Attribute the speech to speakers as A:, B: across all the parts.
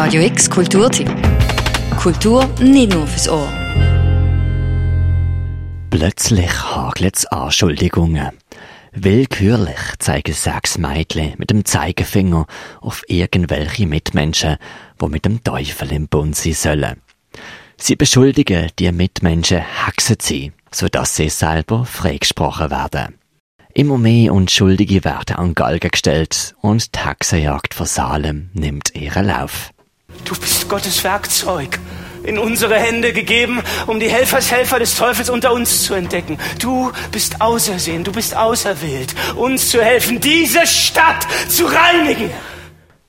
A: Radio X Kulturtipp. Kultur nicht nur fürs Ohr.
B: Plötzlich hagelt es Anschuldigungen. Willkürlich zeigen sechs Mädchen mit dem Zeigefinger auf irgendwelche Mitmenschen, die mit dem Teufel im Bund sein sollen. Sie beschuldigen die Mitmenschen, Hexen sein, sodass sie selber freigesprochen werden. Immer mehr Unschuldige werden an Galgen gestellt und die Hexenjagd vor Salem nimmt ihren Lauf.
C: Du bist Gottes Werkzeug in unsere Hände gegeben, um die Helfershelfer des Teufels unter uns zu entdecken. Du bist ausersehen, du bist auserwählt, uns zu helfen, diese Stadt zu reinigen.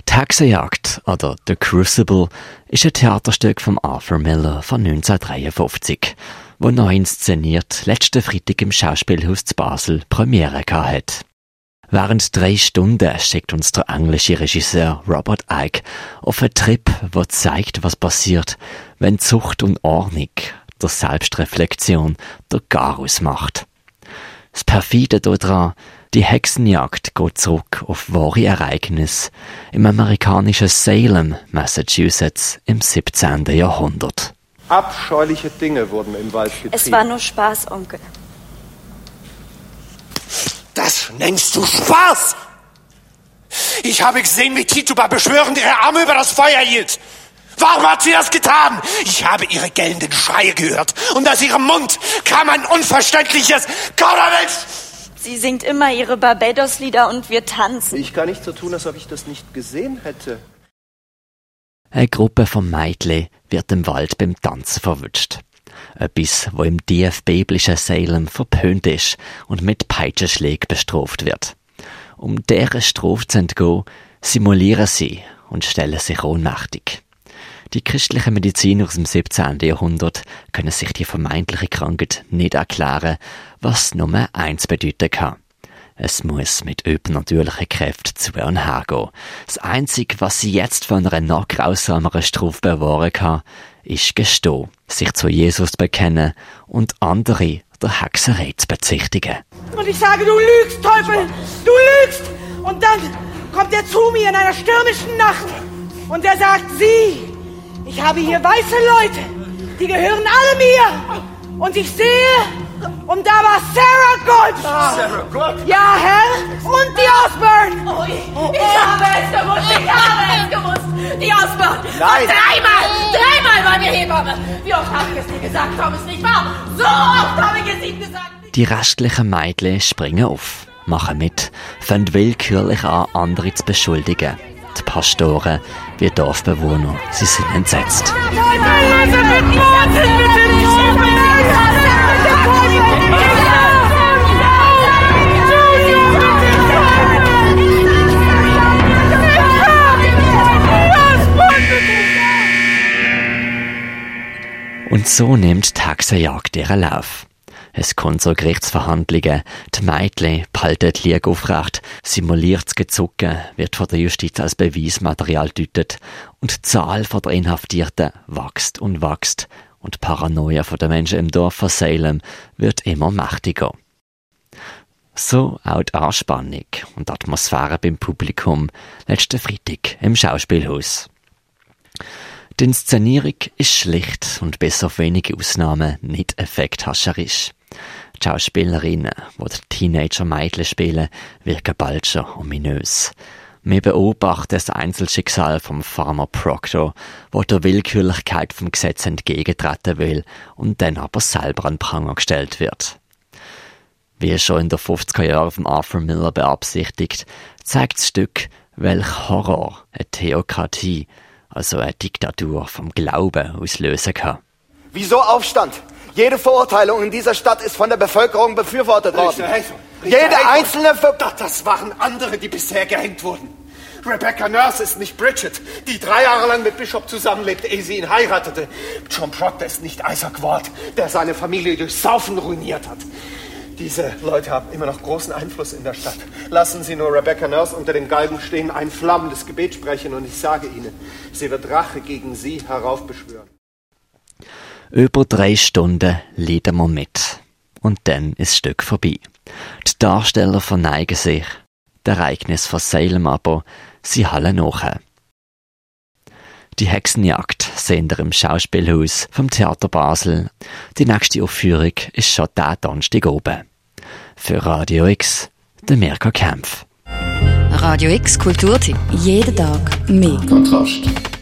B: Die Hexenjagd oder The Crucible ist ein Theaterstück von Arthur Miller von 1953, wo neu inszeniert letzten Freitag im Schauspielhaus zu Basel Premiere hat. Während drei Stunden schickt uns der englische Regisseur Robert Icke auf einen Trip, der zeigt, was passiert, wenn Zucht und Ordnung der Selbstreflexion der Garus macht. Das perfide daran, die Hexenjagd geht zurück auf wahre Ereignisse im amerikanischen Salem, Massachusetts im 17. Jahrhundert.
D: Abscheuliche Dinge wurden im Wald getrieben.
E: Es war nur Spaß, Onkel.
F: Nennst du Spaß? Ich habe gesehen, wie Tituba beschwörend ihre Arme über das Feuer hielt. Warum hat sie das getan? Ich habe ihre gellenden Schreie gehört. Und aus ihrem Mund kam ein unverständliches Kauderwelsch.
E: Sie singt immer ihre Barbados-Lieder und wir tanzen.
D: Ich kann nicht so tun, als ob ich das nicht gesehen hätte.
B: Eine Gruppe von Mädchen wird im Wald beim Tanzen verwünscht. Etwas, wo im DF-biblischen Salem verpönt ist und mit Peitschenschlägen bestraft wird. Um deren Strafe zu entgehen, simulieren sie und stellen sich ohnmächtig. Die christlichen Mediziner aus dem 17. Jahrhundert können sich die vermeintliche Krankheit nicht erklären, was Nummer eins bedeuten kann. Es muss mit übernatürlichen Kräften zu und hergehen. Das Einzige, was sie jetzt von einer noch grausameren Strafe bewahren kann, ist gestehen, sich zu Jesus bekennen und andere der Hexerei zu bezichtigen.
G: Und ich sage, du lügst, Teufel! Du lügst! Und dann kommt er zu mir in einer stürmischen Nacht und er sagt, sieh, ich habe hier weiße Leute, die gehören alle mir. Und ich sehe, und da war Sarah Gold.
F: Sarah Gold?
G: Ja, Herr. Und die Osborne.
H: Oh, ich, ich habe es gewusst, ich habe es gewusst. Die Osborne.
D: Nein.
H: Und dreimal, dreimal war mir Hebamme. Wie oft habe ich es dir gesagt, Thomas, nicht wahr? So oft habe ich es ihm gesagt.
B: Die restlichen Mädchen springen auf, machen mit, fangen willkürlich an, andere zu beschuldigen. Die Pastoren wie Dorfbewohner, sie sind entsetzt. Und so nimmt die Hexenjagd ihren Lauf. Es kommt zu Gerichtsverhandlungen, die Mädchen behalten die Liege aufrecht, simuliertes Gezucken wird von der Justiz als Beweismaterial deutet und die Zahl der Inhaftierten wächst und wächst und die Paranoia der Menschen im Dorf von Salem wird immer mächtiger. So auch die Anspannung und die Atmosphäre beim Publikum letzten Freitag im Schauspielhaus. Die Inszenierung ist schlicht und bis auf wenige Ausnahmen nicht effekthascherisch. Die Schauspielerinnen, die Teenager-Mädchen spielen, wirken bald schon ominös. Wir beobachten das Einzelschicksal vom Farmer Proctor, wo der Willkürlichkeit vom Gesetz entgegentreten will und dann aber selber an Pranger gestellt wird. Wie schon in der 50er Jahren von Arthur Miller beabsichtigt, zeigt das Stück, welch Horror eine Theokratie, also eine Diktatur vom Glauben auslösen kann.
I: Wieso Aufstand? Jede Verurteilung in dieser Stadt ist von der Bevölkerung befürwortet worden. Jede einzelne Ver
F: das waren andere, die bisher gehängt wurden. Rebecca Nurse ist nicht Bridget, die drei Jahre lang mit Bishop zusammenlebte, ehe sie ihn heiratete. John Proctor ist nicht Isaac Ward, der seine Familie durch Saufen ruiniert hat. Diese Leute haben immer noch großen Einfluss in der Stadt. Lassen Sie nur Rebecca Nurse unter den Galgen stehen, ein flammendes Gebet sprechen und ich sage Ihnen, sie wird Rache gegen Sie heraufbeschwören.
B: Über drei Stunden leiden wir mit. Und dann ist das Stück vorbei. Die Darsteller verneigen sich. Das Ereignis Salem aber, sie hallen nach. Die Hexenjagd sehen wir im Schauspielhaus vom Theater Basel. Die nächste Aufführung ist schon der Donnerstag oben. Für Radio X, der Mirko Kempf.
A: Radio X Kulturtipp. Jeden Tag mehr.
J: Kontrast.